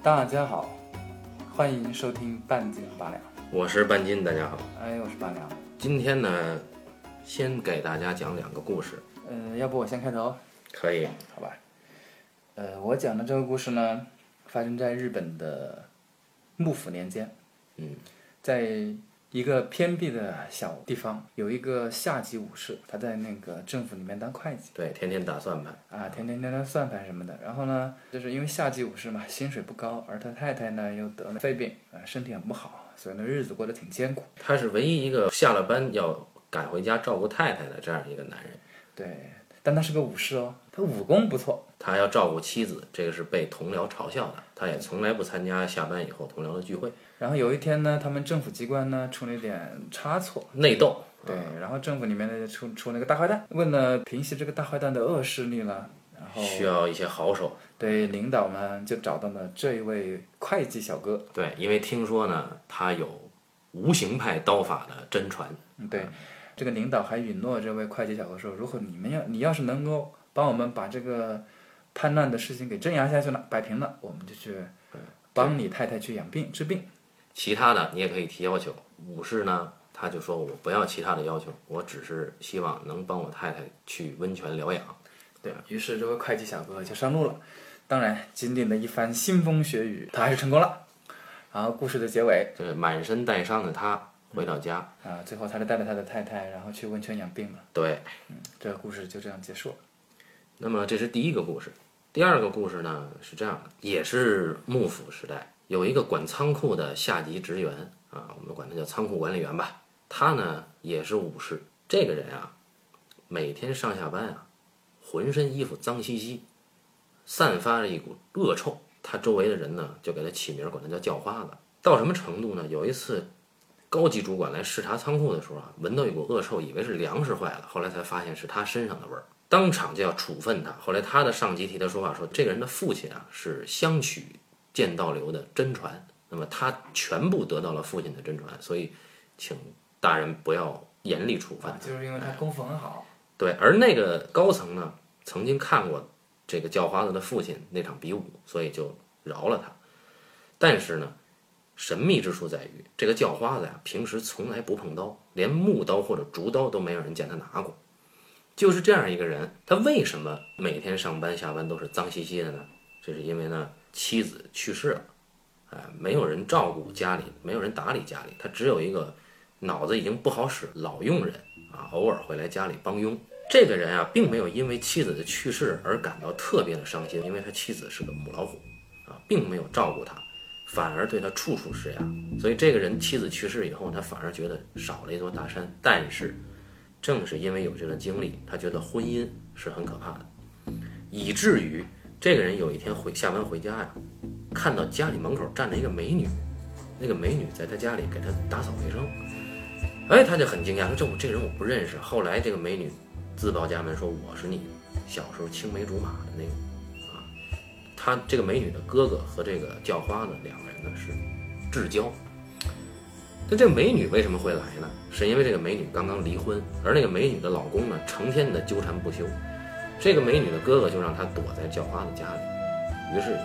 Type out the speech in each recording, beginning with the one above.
大家好，欢迎收听半斤八两。我是半斤，大家好。哎，我是八两。今天呢，先给大家讲两个故事，呃，要不我先开头，可以？好吧？呃，我讲的这个故事呢，发生在日本的幕府年间。嗯，在一个偏僻的小地方，有一个下级武士，他在那个政府里面当会计对，天天打算盘。啊，天天天天算盘什么的。然后呢，就是因为下级武士嘛，薪水不高，而他太太呢又得了肺病，啊，身体很不好，所以呢日子过得挺艰苦。他是唯一一个下了班要赶回家照顾太太的这样一个男人。对，但他是个武士哦，他武功不错。他要照顾妻子，这个是被同僚嘲笑的。他也从来不参加下班以后同僚的聚会。然后有一天呢，他们政府机关呢出了一点差错，内斗。对，然后政府里面呢出出那个大坏蛋，为了平息这个大坏蛋的恶势力呢，然后需要一些好手。对领导们就找到了这一位会计小哥。对，因为听说呢，他有无形派刀法的真传。嗯，对，这个领导还允诺这位会计小哥说，如果你们要你要是能够帮我们把这个叛乱的事情给镇压下去了，摆平了，我们就去帮你太太去养病治病。其他的你也可以提要求。武士呢，他就说我不要其他的要求，我只是希望能帮我太太去温泉疗养。对于是，这位会计小哥就上路了。当然，经历了一番腥风血雨，他还是成功了。然后，故事的结尾这满身带伤的他回到家，啊，最后他就带着他的太太，然后去温泉养病了。对，这个故事就这样结束了。那么这是第一个故事。第二个故事呢是这样的，也是幕府时代，有一个管仓库的下级职员啊，我们管他叫仓库管理员吧。他呢也是武士。这个人啊，每天上下班啊，浑身衣服脏兮兮，散发着一股恶臭。他周围的人呢就给他起名，管他叫叫花子。到什么程度呢？有一次，高级主管来视察仓库的时候啊，闻到一股恶臭，以为是粮食坏了，后来才发现是他身上的味儿。当场就要处分他。后来他的上级替他说话说，这个人的父亲啊是相取剑道流的真传，那么他全部得到了父亲的真传，所以请大人不要严厉处分啊，。就是因为他功夫很好。对，而那个高层呢，曾经看过这个叫花子的父亲那场比武，所以就饶了他。但是呢，神秘之处在于，这个叫花子呀，平时从来不碰刀，连木刀或者竹刀都没有人见他拿过。就是这样一个人，他为什么每天上班下班都是脏兮兮的呢？这是因为呢，妻子去世了，哎，没有人照顾家里，没有人打理家里，他只有一个脑子已经不好使老佣人啊，偶尔会来家里帮佣。这个人啊，并没有因为妻子的去世而感到特别的伤心，因为他妻子是个母老虎啊，并没有照顾他，反而对他处处施压。所以这个人妻子去世以后，他反而觉得少了一座大山。但是，正是因为有这段经历，他觉得婚姻是很可怕的，以至于这个人有一天回下班回家呀，看到家里门口站着一个美女，那个美女在他家里给他打扫卫生，哎，他就很惊讶，说这我这人我不认识。后来这个美女自报家门说我是你小时候青梅竹马的那个啊，他这个美女的哥哥和这个叫花子两个人呢是至交。那这美女为什么会来呢？是因为这个美女刚刚离婚，而那个美女的老公呢，成天的纠缠不休。这个美女的哥哥就让她躲在叫花子家里，于是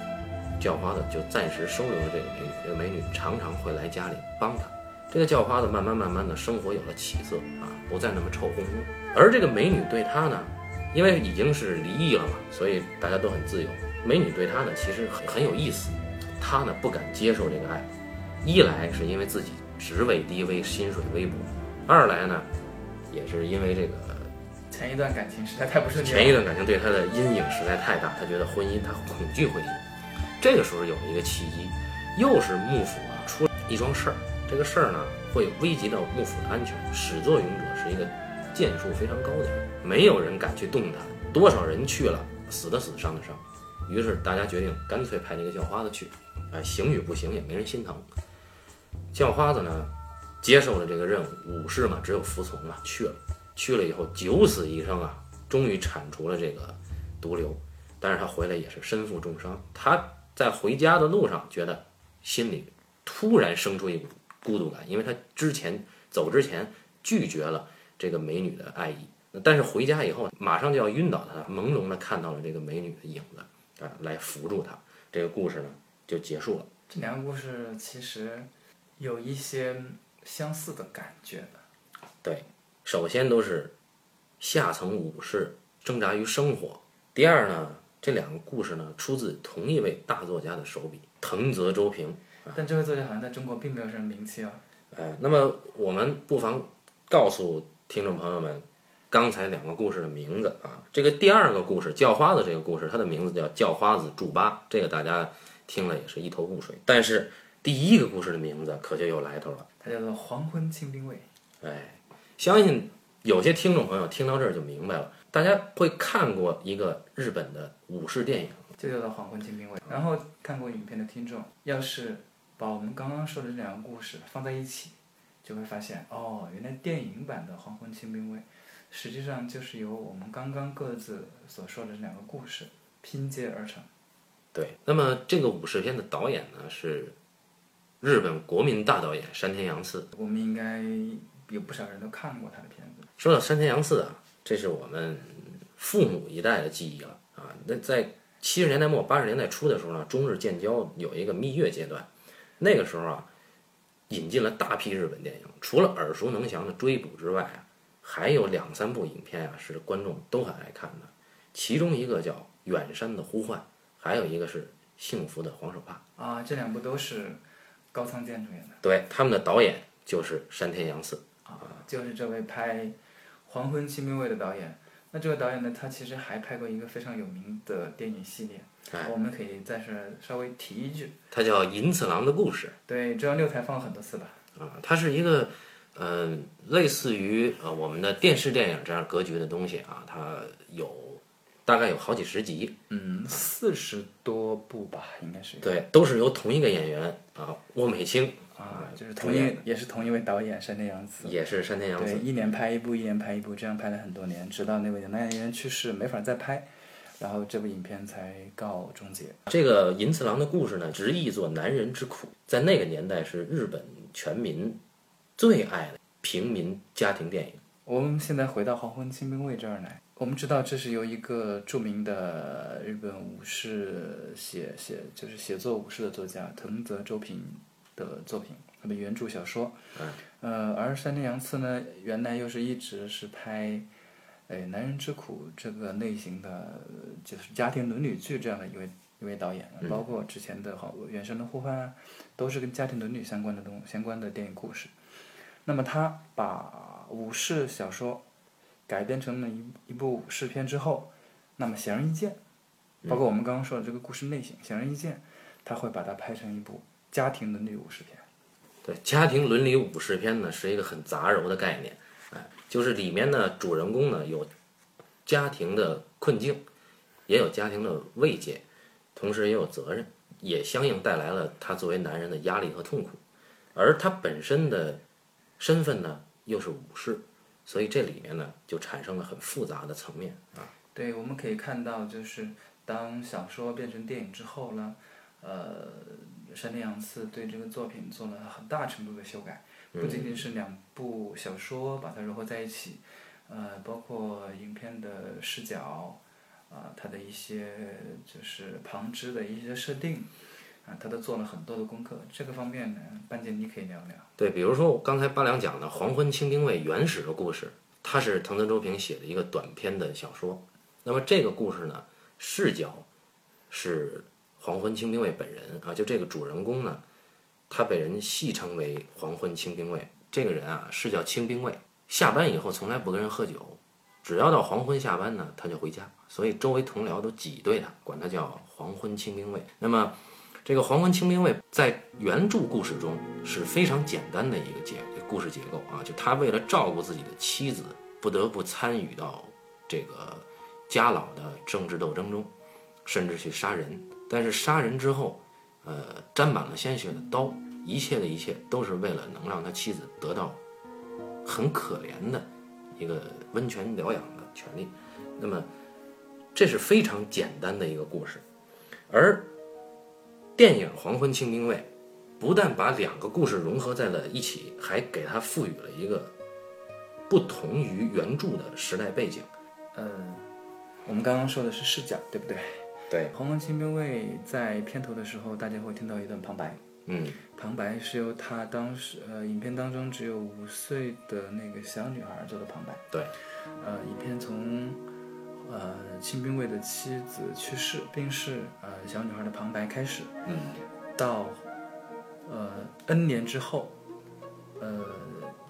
叫花子就暂时收留了这个美女。这个美女常常会来家里帮他。这个叫花子慢慢慢慢的生活有了起色啊，不再那么臭烘烘。而这个美女对他呢，因为已经是离异了嘛，所以大家都很自由。美女对他呢，其实很很有意思，他呢不敢接受这个爱，一来是因为自己职位低微，薪水微薄；二来呢，也是因为这个前一段感情实在太不顺利。前一段感情对他的阴影实在太大，他觉得婚姻他恐惧婚姻。这个时候有一个契机，又是幕府啊出了一桩事儿，这个事儿呢会危及到幕府的安全。始作俑者是一个剑术非常高的人，没有人敢去动他，多少人去了，死的死，伤的伤。于是大家决定干脆派这个叫花子去，哎，行与不行也没人心疼。叫花子呢接受了这个任务，武士嘛只有服从嘛，去了。去了以后九死一生啊，终于铲除了这个毒瘤，但是他回来也是身负重伤。他在回家的路上，觉得心里突然生出一股孤独感，因为他之前走之前拒绝了这个美女的爱意，但是回家以后马上就要晕倒他，朦胧的看到了这个美女的影子啊，来扶住他。这个故事呢就结束了。这两个故事其实有一些相似的感觉的。对，首先都是下层武士挣扎于生活。第二呢，这两个故事呢出自同一位大作家的手笔——藤泽周平。但这位作家好像在中国并没有什么名气啊。哎，那么我们不妨告诉听众朋友们，刚才两个故事的名字啊。这个第二个故事叫花子这个故事，它的名字叫叫花子祝八，这个大家听了也是一头雾水。但是第一个故事的名字可就有来头了，它叫做《黄昏清兵卫》。哎，相信有些听众朋友听到这儿就明白了，大家会看过一个日本的武士电影，就叫做《黄昏清兵卫》。然后看过影片的听众，要是把我们刚刚说的这两个故事放在一起，就会发现哦，原来电影版的《黄昏清兵卫》实际上就是由我们刚刚各自所说的这两个故事拼接而成。对，那么这个武士片的导演呢是日本国民大导演山田洋次。我们应该有不少人都看过他的片子。说到山田洋次啊，这是我们父母一代的记忆了啊。那在七十年代末八十年代初的时候呢，中日建交有一个蜜月阶段，那个时候啊，引进了大批日本电影，除了耳熟能详的《追捕》之外啊，还有两三部影片啊是观众都很爱看的，其中一个叫《远山的呼唤》，还有一个是《幸福的黄手帕》啊，这两部都是高仓健主演的对，他们的导演就是山田洋次。啊，就是这位拍《黄昏清明卫》的导演。那这个导演呢，他其实还拍过一个非常有名的电影系列，哎我们可以在这儿稍微提一句。它叫《银次郎的故事对，这六台放了很多次吧？》啊，它是一个呃类似于呃我们的电视电影这样格局的东西啊，它有大概有好几十集，嗯，四十多部吧，应该是。对，都是由同一个演员啊沃美清啊，就是同一也是同一位导演山田洋次。也是山田洋对，次，一年拍一部，一年拍一部，这样拍了很多年，直到那位男演员去世，没法再拍，然后这部影片才告终结。这个银次郎的故事呢，直译作男人之苦，在那个年代是日本全民最爱的平民家庭电影。我们现在回到《黄昏清兵卫》这儿来，我们知道这是由一个著名的日本武士写写就是写作武士的作家藤泽周平的作品，他的原著小说。呃，而山田洋次呢，原来又是一直是拍，呃，男人之苦这个类型的，呃就是家庭伦理剧这样的一位一位导演，包括之前的好《原生的呼唤》啊，都是跟家庭伦理相关的东相关的电影故事。那么他把武士小说改编成了一一部武士片之后，那么显而易见，包括我们刚刚说的这个故事类型，显而易见，他会把它拍成一部家庭伦理武士片。对，家庭伦理武士片呢是一个很杂糅的概念，哎，就是里面呢主人公呢有家庭的困境，也有家庭的慰藉，同时也有责任，也相应带来了他作为男人的压力和痛苦，而他本身的身份呢又是武士，所以这里面呢就产生了很复杂的层面啊。对，我们可以看到，就是当小说变成电影之后呢，呃，山田洋次对这个作品做了很大程度的修改，不仅仅是两部小说把它融合在一起，呃，包括影片的视角，啊、它的一些就是旁支的一些设定，啊、他都做了很多的功课。这个方面呢，班杰你可以聊聊。对，比如说我刚才八两讲的《黄昏清兵卫》原始的故事，它是藤泽周平写的一个短篇的小说。那么这个故事呢，视角是黄昏清兵卫本人啊，就这个主人公呢，他被人戏称为黄昏清兵卫。这个人啊，是叫清兵卫，下班以后从来不跟人喝酒，只要到黄昏下班呢，他就回家，所以周围同僚都挤兑他，管他叫黄昏清兵卫。那么这个黄昏清兵卫在原著故事中是非常简单的一个结故事结构啊，就他为了照顾自己的妻子，不得不参与到这个家老的政治斗争中，甚至去杀人。但是杀人之后，呃，沾满了鲜血的刀，一切的一切都是为了能让他妻子得到很可怜的一个温泉疗养的权利。那么，这是非常简单的一个故事，而电影《黄昏清兵卫》不但把两个故事融合在了一起，还给它赋予了一个不同于原著的时代背景。呃，我们刚刚说的是视角，对不对？对，《黄昏清兵卫》在片头的时候，大家会听到一段旁白，嗯。旁白是由他当时呃影片当中只有五岁的那个小女孩做的旁白。对，呃，影片从呃清兵卫的妻子去世病逝，呃小女孩的旁白开始，嗯。到呃 N 年之后，呃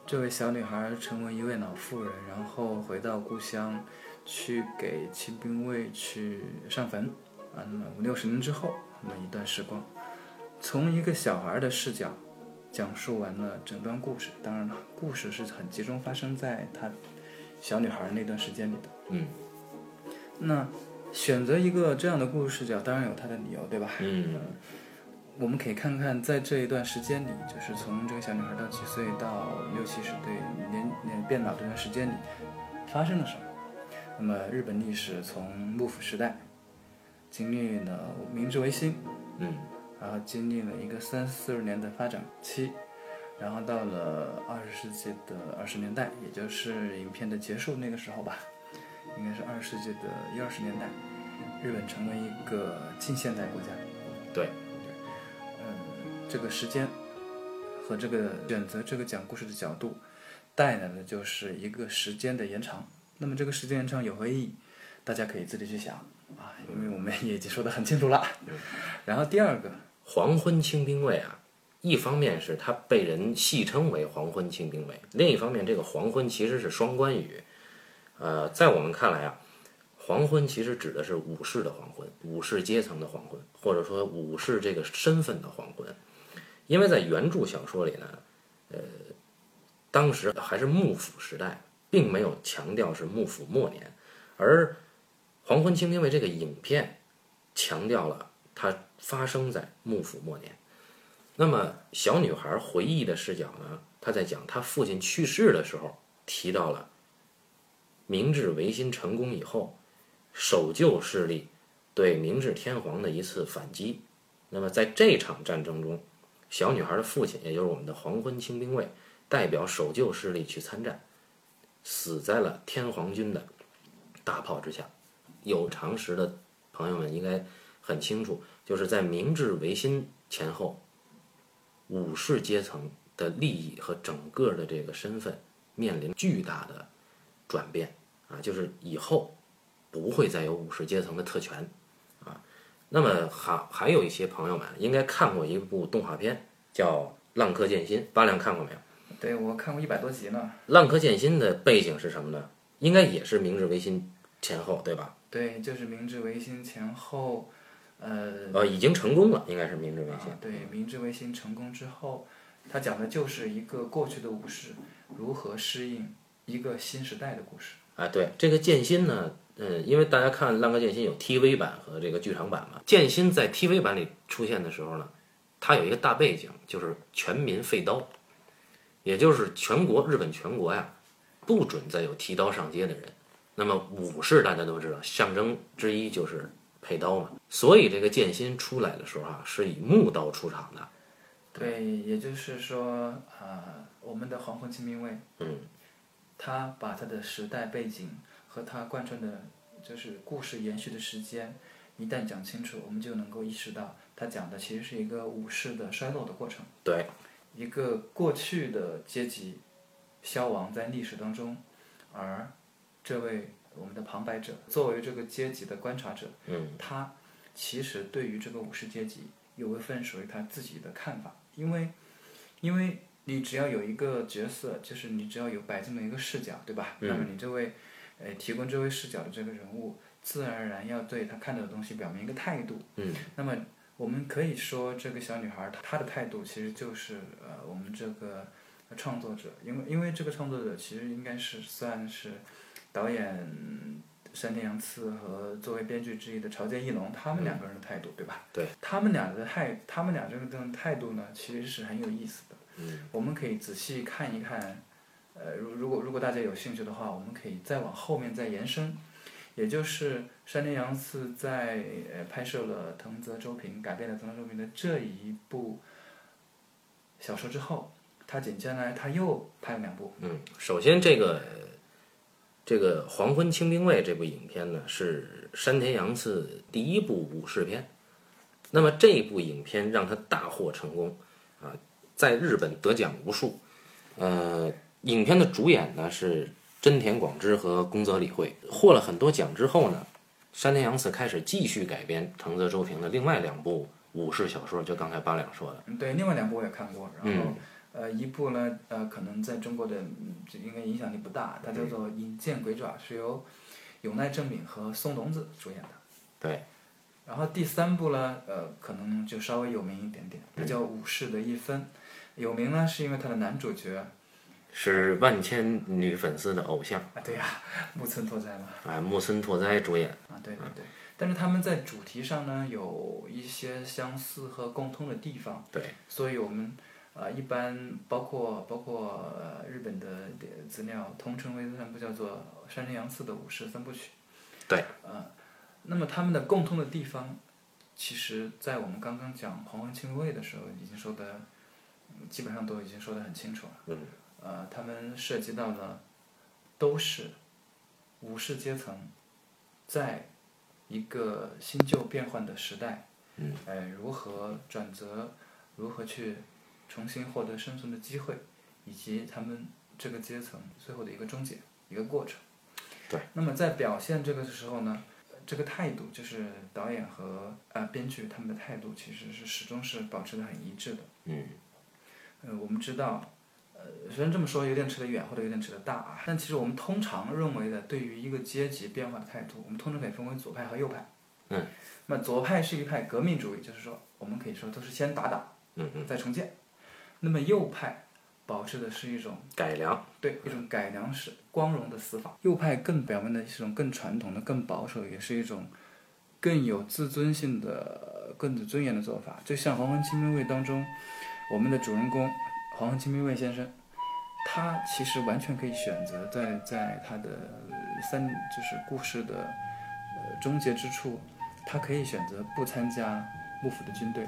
这位小女孩成为一位老妇人，然后回到故乡去给清兵卫去上坟啊。那么五六十年之后，那么一段时光，从一个小孩的视角讲述完了整段故事。当然了，故事是很集中发生在他小女孩那段时间里的。嗯那选择一个这样的故事视角，当然有它的理由，对吧？嗯我们可以看看，在这一段时间里，就是从这个小女孩到几岁到六七十岁年年变老这段时间里，发生了什么？那么日本历史从幕府时代经历了明治维新，嗯然后经历了一个三四十年的发展期，然后到了二十世纪的二十年代，也就是影片的结束那个时候吧，应该是二十世纪的一二十年代，日本成为一个近现代国家。对，嗯，这个时间和这个选择这个讲故事的角度，带来的就是一个时间的延长。那么这个时间延长有何意义？大家可以自己去想啊，因为我们也已经说得很清楚了。然后第二个，黄昏清兵卫啊，一方面是他被人戏称为黄昏清兵卫，另一方面这个黄昏其实是双关语。呃，在我们看来啊，黄昏其实指的是武士的黄昏，武士阶层的黄昏，或者说武士这个身份的黄昏。因为在原著小说里呢，呃，当时还是幕府时代，并没有强调是幕府末年，而《黄昏清兵卫》这个影片强调了它发生在幕府末年。那么小女孩回忆的视角呢，她在讲她父亲去世的时候，提到了明治维新成功以后，守旧势力对明治天皇的一次反击。那么在这场战争中，小女孩的父亲，也就是我们的黄昏清兵卫，代表守旧势力去参战，死在了天皇军的大炮之下。有常识的朋友们应该很清楚，就是在明治维新前后，武士阶层的利益和整个的这个身份面临巨大的转变啊，就是以后不会再有武士阶层的特权啊。那么还还有一些朋友们应该看过一部动画片，叫《浪客剑心》，八两看过没有？对我看过一百多集呢。《浪客剑心》的背景是什么呢？应该也是明治维新前后，对吧？对，就是明治维新前后，呃，呃，已经成功了，应该是明治维新。啊，对，明治维新成功之后，他讲的就是一个过去的武士如何适应一个新时代的故事。啊，对这个剑心呢，嗯，因为大家看《浪客剑心》有 TV 版和这个剧场版嘛，剑心在 TV 版里出现的时候呢，它有一个大背景，就是全民废刀，也就是全国日本全国呀，不准再有提刀上街的人。那么武士大家都知道，象征之一就是佩刀嘛，所以这个剑心出来的时候啊，是以木刀出场的。对，也就是说，啊、我们的黄昏清兵卫，嗯，他把他的时代背景和他贯穿的，就是故事延续的时间，一旦讲清楚，我们就能够意识到，他讲的其实是一个武士的衰落的过程。对，一个过去的阶级消亡在历史当中，而这位我们的旁白者作为这个阶级的观察者，嗯，他其实对于这个武士阶级有一份属于他自己的看法，因为因为你只要有一个角色，就是你只要有摆这么一个视角，对吧？嗯那么你这位呃提供这位视角的这个人物，自然而然要对他看到的东西表明一个态度。嗯，那么我们可以说，这个小女孩她她的态度其实就是呃，我们这个创作者，因为因为这个创作者其实应该是算是导演山田洋次和作为编剧之一的朝见义隆他们两个人的态度，对吧？对，他们俩的态，他们俩这个这种态度呢，其实是很有意思的。嗯，我们可以仔细看一看，呃，如如果如果大家有兴趣的话，我们可以再往后面再延伸。也就是山田洋次在呃拍摄了藤泽周平改编了藤泽周平的这一部小说之后，他紧接来他又拍了两部，嗯，首先这个这个《黄昏清兵卫》这部影片呢，是山田洋次第一部武士片。那么这部影片让他大获成功，啊，在日本得奖无数。呃，影片的主演呢是真田广之和宫泽理惠，获了很多奖之后呢，山田洋次开始继续改编藤泽周平的另外两部武士小说，就刚才八两说的。嗯对，另外两部我也看过，然后、嗯呃一部呢呃可能在中国的嗯这应该影响力不大，它叫做《引剑鬼爪》，是由永濑正敏和松隆子主演的。对，然后第三部呢，呃，可能就稍微有名一点点，它叫《武士的一分》，有名呢是因为它的男主角是万千女粉丝的偶像，啊，对呀、木村拓哉嘛，哎，木村拓哉主演。啊，对对对，但是他们在主题上呢有一些相似和共通的地方，对，所以我们啊、呃一般包括包括、呃、日本的资料通称为这三部叫做山田洋次的武士三部曲。对。呃，那么他们的共通的地方，其实在我们刚刚讲黄昏清兵卫的时候已经说的，嗯基本上都已经说的很清楚了。嗯。呃，他们涉及到的都是武士阶层在一个新旧变换的时代，嗯，呃，如何转折，如何去重新获得生存的机会，以及他们这个阶层最后的一个终结，一个过程。对。那么在表现这个的时候呢，这个态度就是导演和呃编剧他们的态度其实是始终是保持的很一致的。嗯。呃，我们知道，呃，虽然这么说有点扯得远或者有点扯得大啊，但其实我们通常认为的对于一个阶级变化的态度，我们通常可以分为左派和右派。嗯。那左派是一派革命主义，就是说我们可以说都是先打倒，嗯嗯，再重建。那么右派保持的是一种改良。对一种改良式、光荣的死法。右派更表面的是一种更传统的、更保守，也是一种更有自尊性的、更有尊严的做法。就像《黄昏清兵卫》当中，我们的主人公黄昏清兵卫先生，他其实完全可以选择在在他的呃三就是故事的呃终结之处，他可以选择不参加幕府的军队，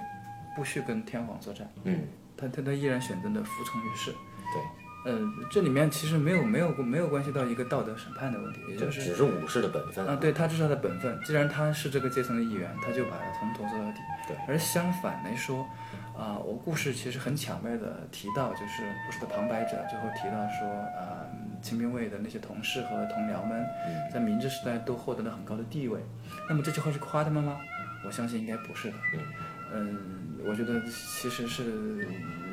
不去跟天皇作战。嗯，他他他依然选择了服从于世。对，呃，这里面其实没有没有没有关系到一个道德审判的问题，也就是只是武士的本分。啊，对他这是他的本分，既然他是这个阶层的一员，他就把他从头做到底。对，而相反来说，啊、我故事其实很巧妙的提到，就是故事的旁白者最后提到说，啊、清兵卫的那些同事和同僚们，在明治时代都获得了很高的地位。那么这句话是夸他们吗？我相信应该不是的。嗯，我觉得其实是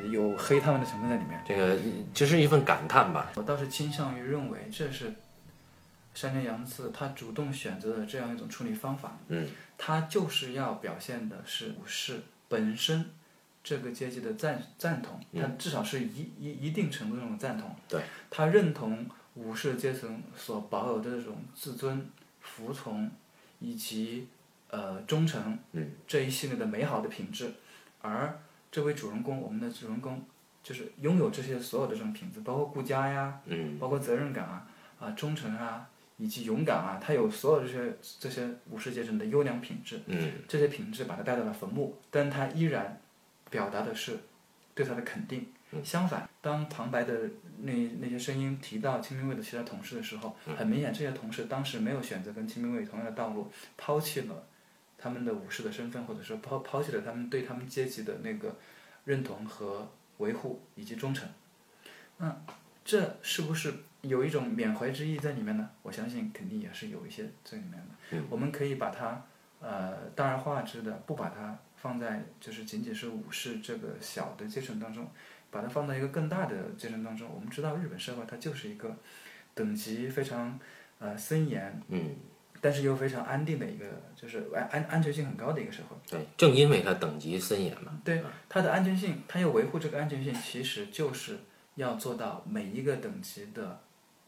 有黑他们的成分在里面。这个这是一份感叹吧。我倒是倾向于认为这是山田洋次他主动选择的这样一种处理方法。嗯，他就是要表现的是武士本身这个阶级的赞赞同，他至少是一一一定程度上的赞同。嗯对，他认同武士阶层所保有的这种自尊、服从以及呃忠诚嗯这一系列的美好的品质，而这位主人公，我们的主人公就是拥有这些所有的这种品质，包括顾家呀，嗯包括责任感啊、啊忠诚啊，以及勇敢啊，他有所有这些这些武士阶层的优良品质，嗯这些品质把他带到了坟墓，但他依然表达的是对他的肯定。相反，当旁白的那那些声音提到清兵卫的其他同事的时候，很明显这些同事当时没有选择跟清兵卫同样的道路，抛弃了他们的武士的身份，或者说抛抛弃了他们对他们阶级的那个认同和维护以及忠诚。那这是不是有一种缅怀之意在里面呢？我相信肯定也是有一些这里面的。我们可以把它呃大而化之的，不把它放在就是仅仅是武士这个小的阶层当中，把它放到一个更大的阶层当中。我们知道日本社会它就是一个等级非常呃森严，嗯，但是又非常安定的一个，就是安安安全性很高的一个社会。对，正因为它等级森严嘛。对它的安全性，它要维护这个安全性，其实就是要做到每一个等级的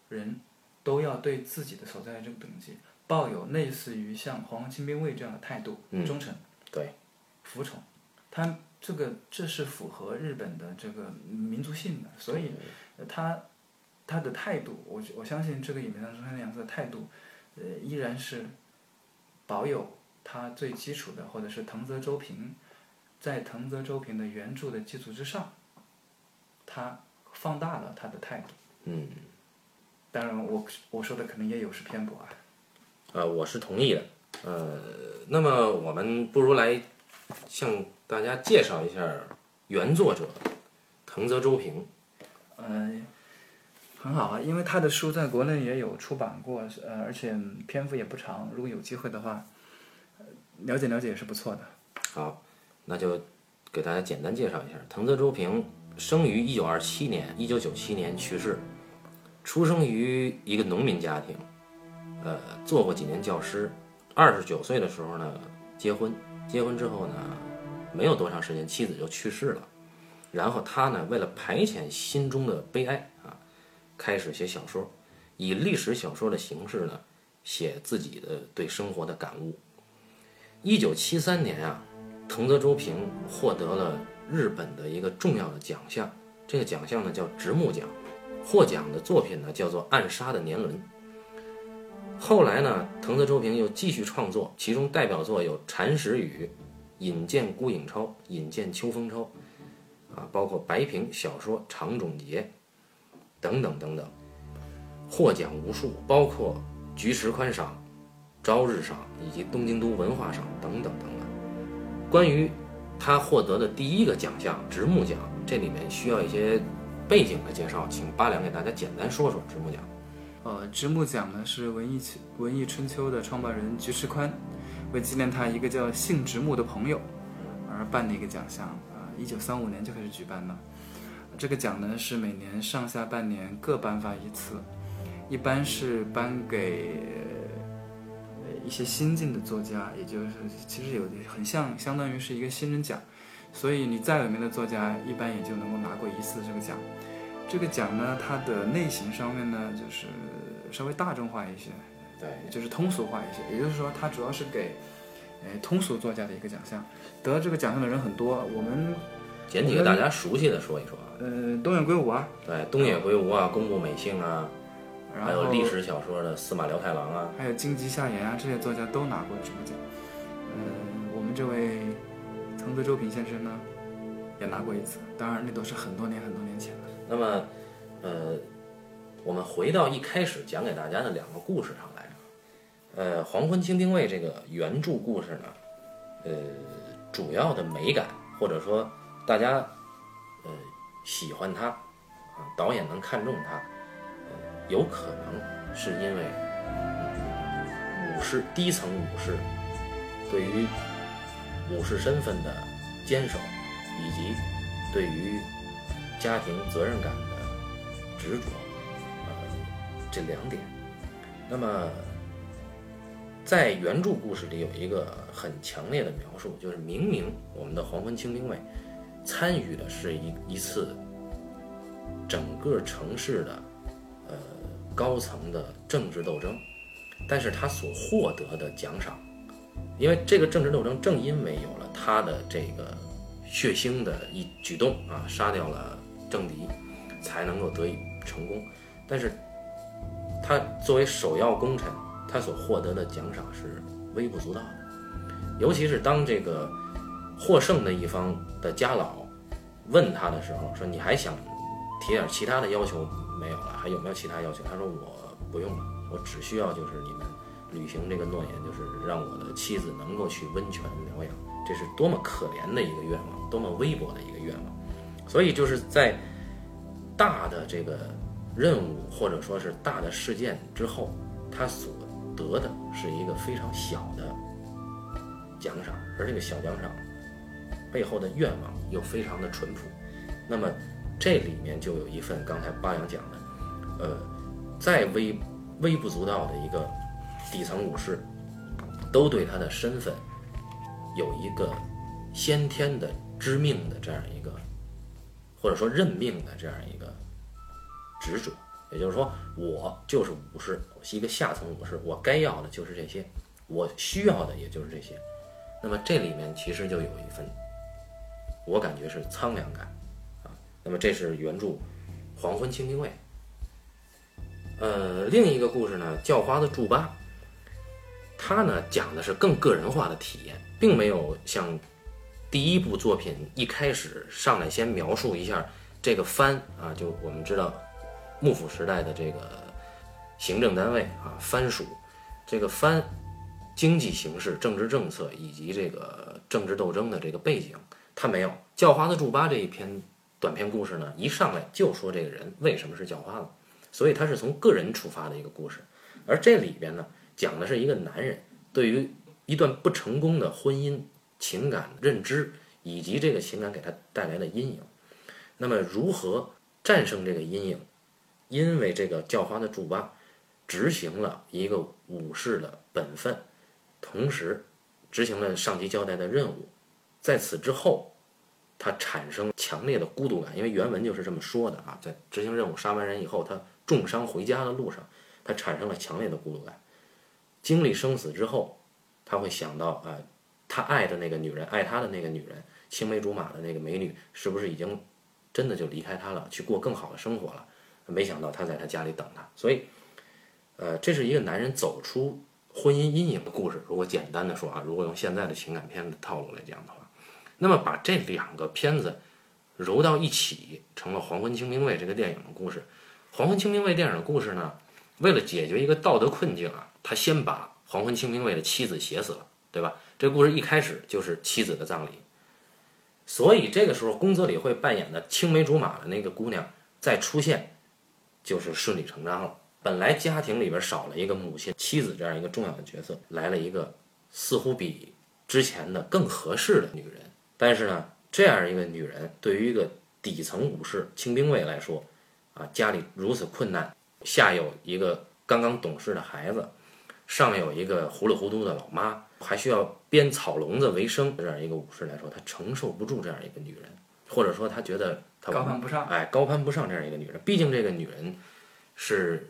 人都要对自己的所在的这个等级抱有类似于像黄昏清兵卫这样的态度，嗯忠诚、对，服从。它这个这是符合日本的这个民族性的，所以呃他他的态度，我我相信这个影片当中山田洋次的态度，呃，依然是保有他最基础的，或者是藤泽周平在藤泽周平的原著的基础之上，他放大了他的态度。嗯，当然我我说的可能也有失偏颇啊。呃，我是同意的。呃，那么我们不如来向大家介绍一下原作者藤泽周平。嗯，很好啊，因为他的书在国内也有出版过，呃，而且篇幅也不长，如果有机会的话，了解了解也是不错的。好，那就给大家简单介绍一下，藤泽周平生于一九二七年，一九九七年去世，出生于一个农民家庭，呃，做过几年教师，二十九岁的时候呢结婚，结婚之后呢没有多长时间妻子就去世了，然后他呢为了排遣心中的悲哀啊，开始写小说，以历史小说的形式呢写自己的对生活的感悟。一九七三年啊。藤泽周平获得了日本的一个重要的奖项，这个奖项呢叫直木奖，获奖的作品呢叫做《暗杀的年轮》。后来呢，藤泽周平又继续创作，其中代表作有《禅石雨》《引荐孤影超》《引荐秋风超》，啊，包括白平小说《长冢节》等等等等，获奖无数，包括菊石宽赏、朝日赏以及东京都文化赏等等等等。关于他获得的第一个奖项直木奖，这里面需要一些背景的介绍，请八两给大家简单说说直木奖。呃，直木奖呢是文艺文艺春秋的创办人菊池宽，为纪念他一个叫姓直木的朋友而办的一个奖项啊，一九三五年就开始举办了。这个奖呢是每年上下半年各颁发一次，一般是颁给呃一些新晋的作家，也就是其实有很像相当于是一个新人奖，所以你再有名的作家，一般也就能够拿过一次这个奖。这个奖呢，它的类型上面呢，就是稍微大众化一些，对，就是通俗化一些。也就是说，它主要是给呃通俗作家的一个奖项。得这个奖项的人很多，我们简几个大家熟悉的说一说啊。呃东野圭吾啊，对，东野圭吾啊，宫部美幸啊，还有历史小说的司马辽太郎啊，还有荆棘夏言啊，这些作家都拿过直木奖。嗯，我们这位藤泽周平先生呢，也拿过一次，当然那都是很多年很多年前了。那么，呃，我们回到一开始讲给大家的两个故事上来。呃，《黄昏清定卫》这个原著故事呢，呃，主要的美感或者说大家呃喜欢他啊，导演能看中他，有可能是因为武士低层武士对于武士身份的坚守，以及对于家庭责任感的执着，呃，这两点。那么，在原著故事里有一个很强烈的描述，就是明明我们的黄昏清兵卫参与的是一一次整个城市的呃高层的政治斗争，但是他所获得的奖赏，因为这个政治斗争正因为有了他的这个血腥的一举动啊，杀掉了政敌，才能够得以成功。但是，他作为首要功臣，他所获得的奖赏是微不足道的。尤其是当这个获胜的一方的家老问他的时候，说：“你还想提点其他的要求没有了？还有没有其他要求？”他说：“我不用了，我只需要就是你们履行这个诺言，就是让我的妻子能够去温泉疗养。这是多么可怜的一个愿望，多么微薄的一个愿望。所以就是在大的这个任务或者说是大的事件之后，他所得的是一个非常小的奖赏，而这个小奖赏背后的愿望又非常的淳朴。那么这里面就有一份刚才八阳讲的，呃，再微微不足道的一个底层武士，都对他的身份有一个先天的知命的这样一个，或者说认命的这样一个执着。也就是说，我就是武士，我是一个下层武士，我该要的就是这些，我需要的也就是这些。那么这里面其实就有一份，我感觉是苍凉感啊。那么这是原著《黄昏清兵卫》。呃，另一个故事呢，《叫花的祝巴》，它呢讲的是更个人化的体验，并没有像第一部作品一开始上来先描述一下这个藩啊，就我们知道幕府时代的这个行政单位啊，藩属，这个藩经济形势、政治政策以及这个政治斗争的这个背景，他没有。叫花子祝巴这一篇短篇故事呢，一上来就说这个人为什么是叫花子，所以他是从个人出发的一个故事。而这里边呢，讲的是一个男人对于一段不成功的婚姻情感认知，以及这个情感给他带来的阴影。那么如何战胜这个阴影？因为这个叫花的祝巴执行了一个武士的本分，同时执行了上级交代的任务，在此之后，他产生强烈的孤独感，因为原文就是这么说的啊，在执行任务杀完人以后，他重伤回家的路上，他产生了强烈的孤独感。经历生死之后，他会想到啊，他爱的那个女人，爱他的那个女人，青梅竹马的那个美女，是不是已经真的就离开他了，去过更好的生活了？没想到他在他家里等他，所以，呃，这是一个男人走出婚姻阴影的故事。如果简单的说啊，如果用现在的情感片的套路来讲的话，那么把这两个片子揉到一起，成了《黄昏清兵卫》这个电影的故事。《黄昏清兵卫》电影的故事呢，为了解决一个道德困境啊，他先把黄昏清兵卫的妻子写死了，对吧？这故事一开始就是妻子的葬礼，所以这个时候宫泽理惠扮演的青梅竹马的那个姑娘再出现。就是顺理成章了。本来家庭里边少了一个母亲、妻子这样一个重要的角色，来了一个似乎比之前的更合适的女人。但是呢，这样一个女人对于一个底层武士清兵卫来说，啊，家里如此困难，下有一个刚刚懂事的孩子，上有一个糊里糊涂的老妈，还需要编草笼子为生，这样一个武士来说，他承受不住这样一个女人，或者说他觉得他。高攀不上，哎，高攀不上这样一个女人。毕竟这个女人是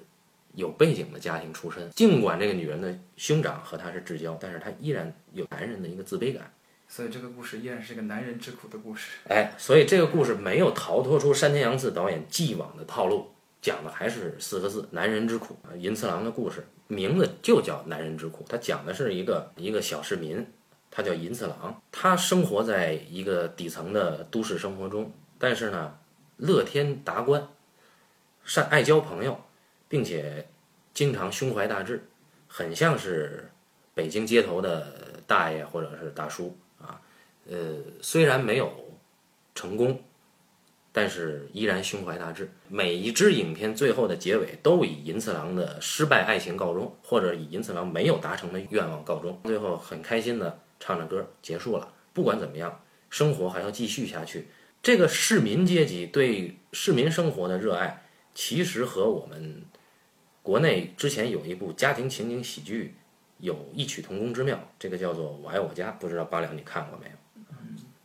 有背景的家庭出身，尽管这个女人的兄长和她是至交，但是她依然有男人的一个自卑感。所以这个故事依然是个男人之苦的故事。哎，所以这个故事没有逃脱出山田洋次导演既往的套路，讲的还是四个字：男人之苦。银次郎的故事名字就叫《男人之苦》，他讲的是一个一个小市民，他叫银次郎，他生活在一个底层的都市生活中。但是呢，乐天达观，善爱交朋友，并且经常胸怀大志，很像是北京街头的大爷或者是大叔。呃，虽然没有成功，但是依然胸怀大志。每一支影片最后的结尾都以银次郎的失败爱情告终，或者以银次郎没有达成的愿望告终。最后很开心的唱着歌结束了。不管怎么样，生活还要继续下去。这个市民阶级对市民生活的热爱，其实和我们国内之前有一部家庭情景喜剧有异曲同工之妙。这个叫做《我爱我家》，不知道八两你看过没有？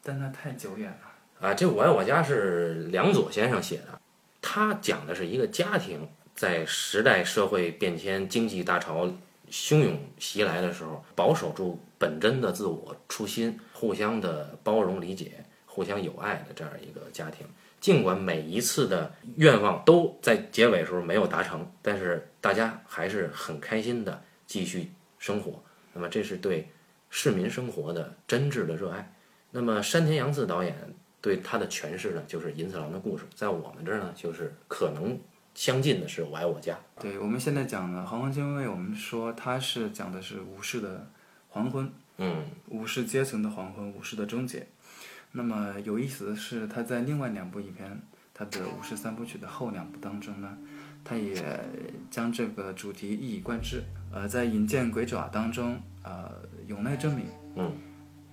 但那太久远了。啊，这《我爱我家》是梁左先生写的，他讲的是一个家庭在时代社会变迁、经济大潮汹涌袭来的时候，保守住本真的自我初心，互相的包容理解。互相友爱的这样一个家庭，尽管每一次的愿望都在结尾时候没有达成，但是大家还是很开心的继续生活。那么这是对市民生活的真挚的热爱。那么山田洋次导演对他的诠释呢，就是银次郎的故事，在我们这儿呢，就是可能相近的是我爱我家。对我们现在讲的《黄昏精卫》，我们说它是讲的是武士的黄昏，嗯，武士阶层的黄昏，武士的终结。那么有意思的是，他在另外两部影片，他的武士三部曲的后两部当中呢，他也将这个主题一以贯之。呃，在《引剑鬼爪》当中，呃，永濑正敏，嗯，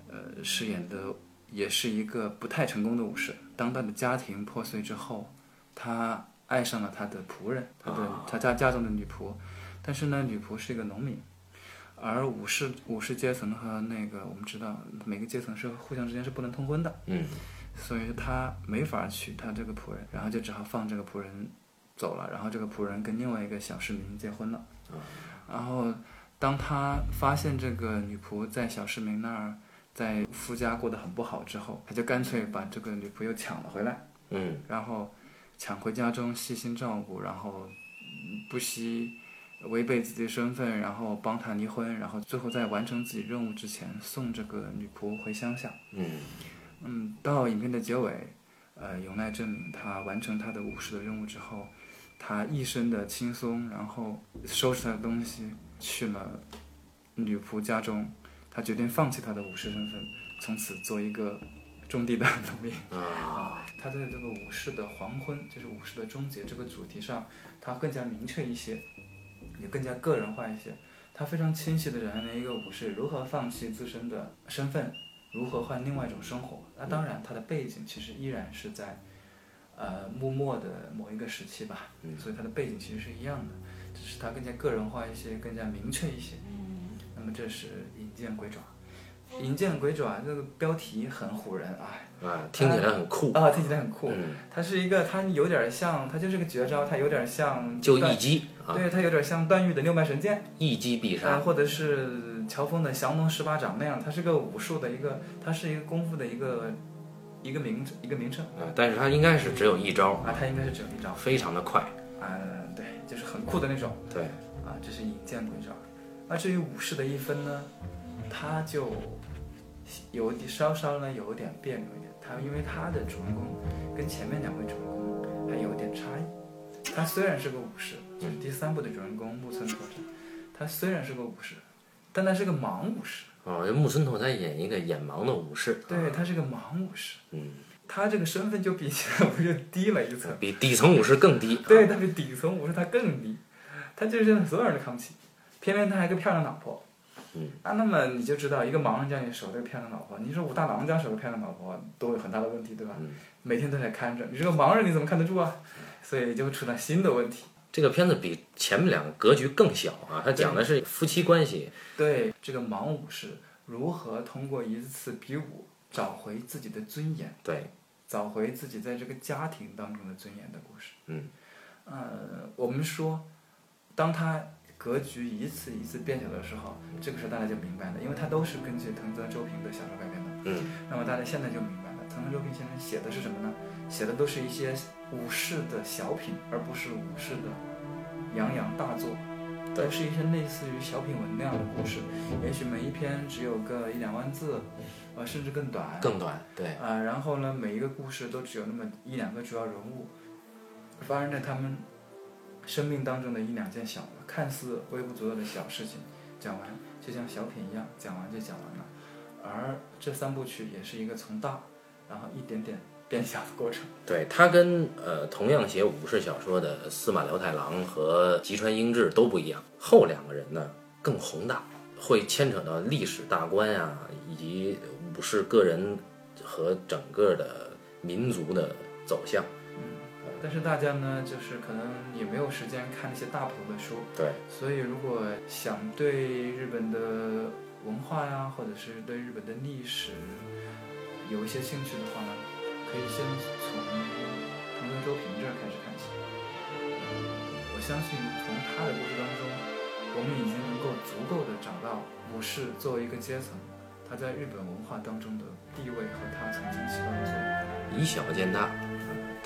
呃，饰演的也是一个不太成功的武士。当他的家庭破碎之后，他爱上了他的仆人，他的他家家中的女仆，但是呢，女仆是一个农民。而武士武士阶层和那个我们知道每个阶层是互相之间是不能通婚的，嗯，所以他没法娶他这个仆人，然后就只好放这个仆人走了，然后这个仆人跟另外一个小市民结婚了，然后当他发现这个女仆在小市民那儿在夫家过得很不好之后，他就干脆把这个女仆又抢了回来，嗯，然后抢回家中细心照顾，然后不惜。违背自己的身份，然后帮他离婚，然后最后在完成自己任务之前送这个女仆回乡下。嗯，嗯，到影片的结尾，呃，永濑正敏他完成他的武士的任务之后，他一身的轻松，然后收拾他的东西去了女仆家中，他决定放弃他的武士身份，从此做一个种地的农民。啊，他在这个武士的黄昏，就是武士的终结这个主题上，他更加明确一些，也更加个人化一些。他非常清晰的展现了一个武士如何放弃自身的身份，如何换另外一种生活。那当然，他的背景其实依然是在，呃，幕末的某一个时期吧，所以他的背景其实是一样的，只是他更加个人化一些，更加明确一些。那么这是引剑鬼爪，银剑鬼爪这个标题很唬人啊。啊，听起来很酷，啊，听起来很酷。嗯，它是一个，它有点像，它就是个绝招，它有点像就一击啊，对，它有点像段誉的六脉神剑，一击必啊，杀。或者是乔峰的降龙十八掌那样，它是个武术的一个，它是一个功夫的一个一个名一个名称啊，但是它应该是只有一招，啊，它应该是只有一招非常的快。啊，对，就是很酷的那种对，啊，这是引剑鬼爪。那至于武士的一分呢，它就有点稍稍呢有点别扭一点，他因为他的主人公跟前面两位主人公还有点差异。他虽然是个武士，就是第三部的主人公木村拓哉，他虽然是个武士，但他是个盲武士。哦，这木村拓哉演一个眼盲的武士，对，他是个盲武士，嗯，他这个身份就比其他武士低了一层。比底层武士更低。对，他比底层武士他更低，他就是所有人都看不起，偏偏他还有个漂亮老婆。嗯，啊，那么你就知道，一个盲人家里守这个漂亮老婆，你说武大郎家守个漂亮老婆都有很大的问题，对吧？嗯每天都在看着，你这个盲人你怎么看得住啊？所以就出了新的问题。这个片子比前面两个格局更小啊，它讲的是夫妻关系。对这个盲武士如何通过一次比武找回自己的尊严，对，找回自己在这个家庭当中的尊严的故事。嗯，呃，我们说，当他格局一次一次变小的时候，这个时候大家就明白了，因为它都是根据藤泽周平的小说改编的。嗯，那么大家现在就明白了，藤泽周平先生写的是什么呢？写的都是一些武士的小品，而不是武士的洋洋大作。都是一些类似于小品文那样的故事，也许每一篇只有个一两万字，呃，甚至更短。更短。对，啊、然后呢，每一个故事都只有那么一两个主要人物，发生在他们生命当中的一两件小的、看似微不足道的小事情，讲完就像小品一样，讲完就讲完了。而这三部曲也是一个从大，然后一点点变小的过程。对，它跟呃同样写武士小说的司马辽太郎和吉川英治都不一样。后两个人呢更宏大，会牵扯到历史大观啊，以及武士个人和整个的民族的走向。但是大家呢，就是可能也没有时间看那些大谱的书，对，所以如果想对日本的文化呀，或者是对日本的历史有一些兴趣的话呢，可以先从藤泽周平这儿开始看起。我相信从他的故事当中，我们已经能够足够的找到武士作为一个阶层，他在日本文化当中的地位和他曾经起到的作用。以小见大。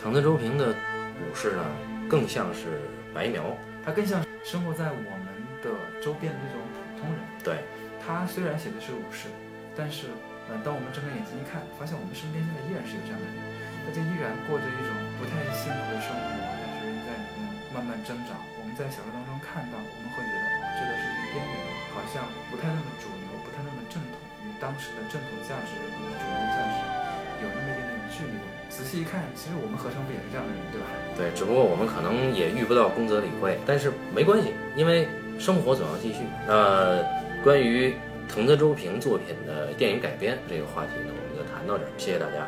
藤泽周平的武士呢，更像是白描。他更像生活在我们的周边的那种普通人。对，他虽然写的是武士，但是呃，当我们睁开眼睛一看，发现我们身边现在依然是有这样的人，大家依然过着一种不太幸福的生活，但是在里面慢慢增长。我们在小说当中看到，我们会觉得哦，这个是一个边缘，好像不太那么主流，不太那么正统，与当时的正统价值和主流价值有那么一点点距离。仔细一看，其实我们何尝不也是这样的人，对吧？对，只不过我们可能也遇不到宫泽理惠，但是没关系，因为生活总要继续。那关于藤泽周平作品的电影改编这个话题呢，我们就谈到这儿，谢谢大家。